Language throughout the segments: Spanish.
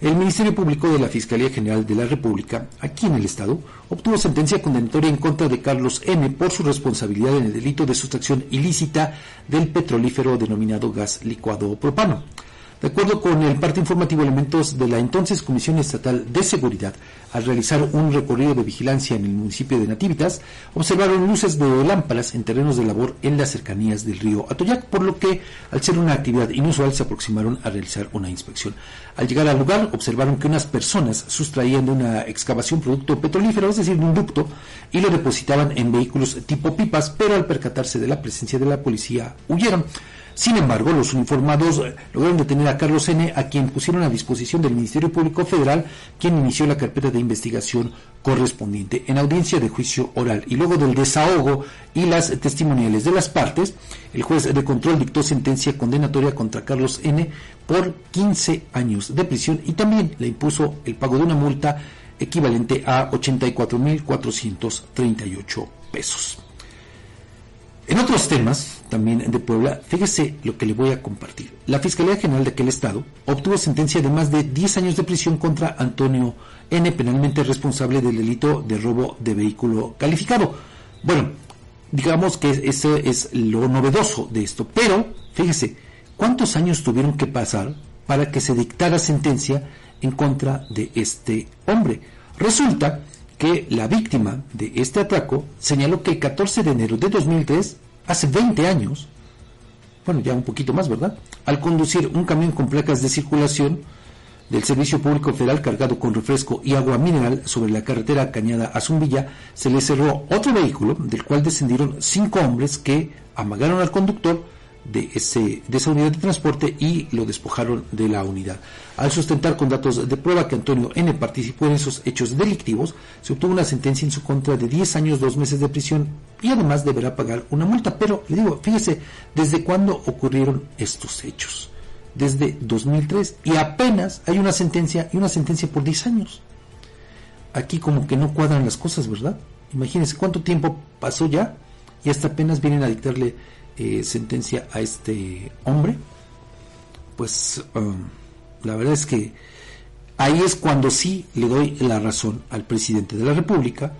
El Ministerio Público de la Fiscalía General de la República, aquí en el Estado, obtuvo sentencia condenatoria en contra de Carlos N. por su responsabilidad en el delito de sustracción ilícita del petrolífero denominado gas licuado propano. De acuerdo con el parte informativo, elementos de la entonces Comisión Estatal de Seguridad, al realizar un recorrido de vigilancia en el municipio de Nativitas, observaron luces de lámparas en terrenos de labor en las cercanías del río Atoyac, por lo que, al ser una actividad inusual, se aproximaron a realizar una inspección. Al llegar al lugar, observaron que unas personas sustraían de una excavación producto petrolífero, es decir, de un ducto, y lo depositaban en vehículos tipo pipas, pero al percatarse de la presencia de la policía, huyeron. Sin embargo, los uniformados eh, lograron detener a Carlos N., a quien pusieron a disposición del Ministerio Público Federal, quien inició la carpeta de investigación correspondiente. En audiencia de juicio oral y luego del desahogo y las testimoniales de las partes, el juez de control dictó sentencia condenatoria contra Carlos N. por 15 años de prisión y también le impuso el pago de una multa equivalente a 84.438 pesos. En otros temas, también de Puebla, fíjese lo que le voy a compartir. La Fiscalía General de aquel estado obtuvo sentencia de más de 10 años de prisión contra Antonio N., penalmente responsable del delito de robo de vehículo calificado. Bueno, digamos que ese es lo novedoso de esto, pero fíjese, ¿cuántos años tuvieron que pasar para que se dictara sentencia en contra de este hombre? Resulta que la víctima de este atraco señaló que el 14 de enero de 2003, hace 20 años, bueno, ya un poquito más, ¿verdad? Al conducir un camión con placas de circulación del Servicio Público Federal cargado con refresco y agua mineral sobre la carretera Cañada a Zumbilla, se le cerró otro vehículo del cual descendieron cinco hombres que amagaron al conductor de, ese, de esa unidad de transporte y lo despojaron de la unidad. Al sustentar con datos de prueba que Antonio N. participó en esos hechos delictivos, se obtuvo una sentencia en su contra de 10 años, 2 meses de prisión y además deberá pagar una multa. Pero le digo, fíjese, ¿desde cuándo ocurrieron estos hechos? Desde 2003 y apenas hay una sentencia y una sentencia por 10 años. Aquí como que no cuadran las cosas, ¿verdad? Imagínense cuánto tiempo pasó ya y hasta apenas vienen a dictarle eh, sentencia a este hombre, pues um, la verdad es que ahí es cuando sí le doy la razón al presidente de la República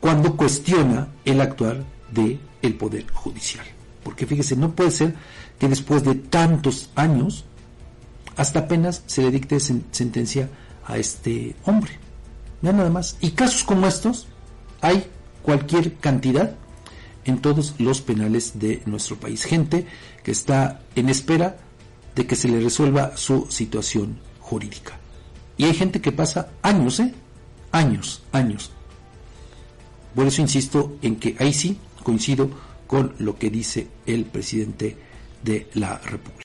cuando cuestiona el actuar del el Poder Judicial. Porque fíjese, no puede ser que después de tantos años hasta apenas se le dicte sentencia a este hombre. nada más. Y casos como estos hay cualquier cantidad en todos los penales de nuestro país. Gente que está en espera de que se le resuelva su situación jurídica. Y hay gente que pasa años, ¿eh? Años, años. Por eso insisto en que ahí sí coincido con lo que dice el presidente de la República.